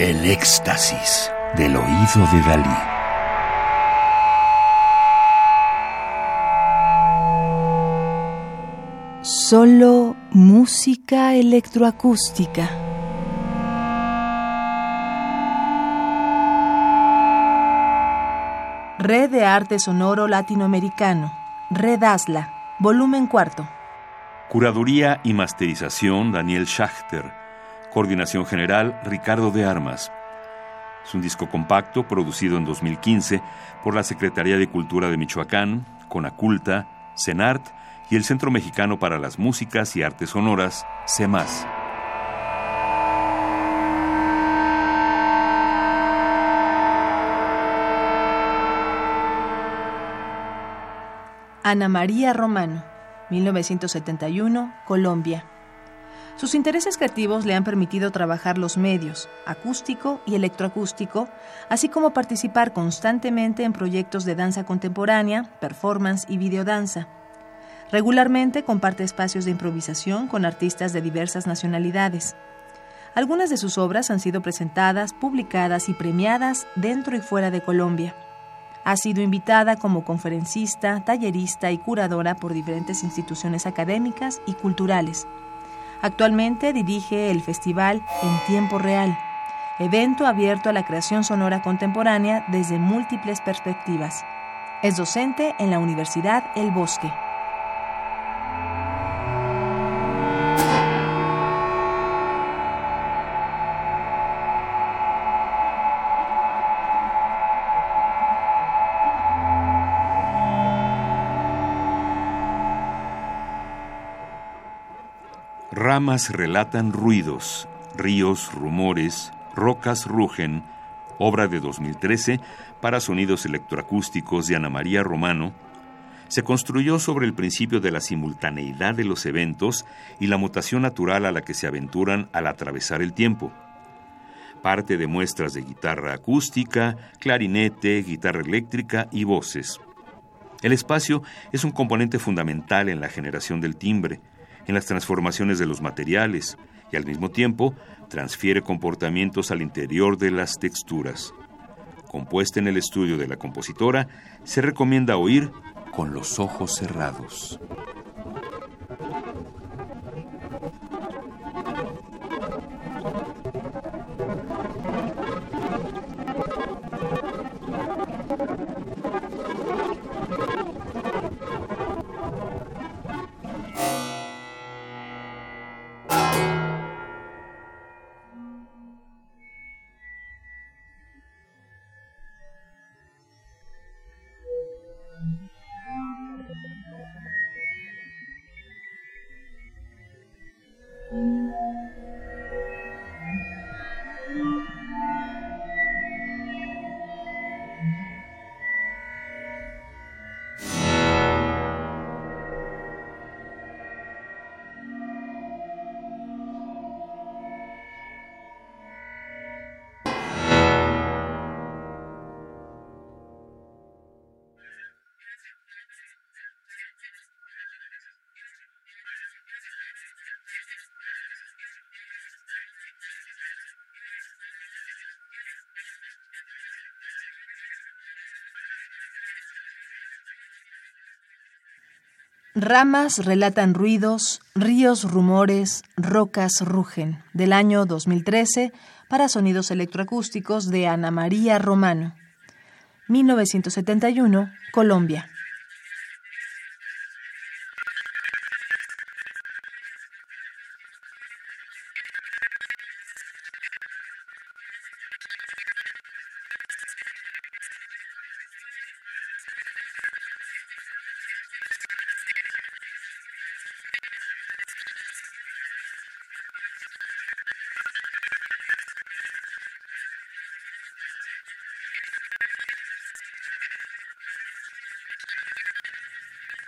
El éxtasis del oído de Dalí. Solo música electroacústica. Red de Arte Sonoro Latinoamericano. Red ASLA. Volumen cuarto. Curaduría y masterización Daniel Schachter. Coordinación general Ricardo de Armas. Es un disco compacto producido en 2015 por la Secretaría de Cultura de Michoacán, Conaculta, CENART y el Centro Mexicano para las Músicas y Artes Sonoras, CEMAS. Ana María Romano, 1971, Colombia. Sus intereses creativos le han permitido trabajar los medios, acústico y electroacústico, así como participar constantemente en proyectos de danza contemporánea, performance y videodanza. Regularmente comparte espacios de improvisación con artistas de diversas nacionalidades. Algunas de sus obras han sido presentadas, publicadas y premiadas dentro y fuera de Colombia. Ha sido invitada como conferencista, tallerista y curadora por diferentes instituciones académicas y culturales. Actualmente dirige el festival En Tiempo Real, evento abierto a la creación sonora contemporánea desde múltiples perspectivas. Es docente en la Universidad El Bosque. Ramas relatan ruidos, ríos, rumores, rocas rugen, obra de 2013 para sonidos electroacústicos de Ana María Romano, se construyó sobre el principio de la simultaneidad de los eventos y la mutación natural a la que se aventuran al atravesar el tiempo. Parte de muestras de guitarra acústica, clarinete, guitarra eléctrica y voces. El espacio es un componente fundamental en la generación del timbre, en las transformaciones de los materiales y al mismo tiempo transfiere comportamientos al interior de las texturas. Compuesta en el estudio de la compositora, se recomienda oír con los ojos cerrados. Ramas relatan ruidos, ríos rumores, rocas rugen, del año 2013 para sonidos electroacústicos de Ana María Romano. 1971, Colombia.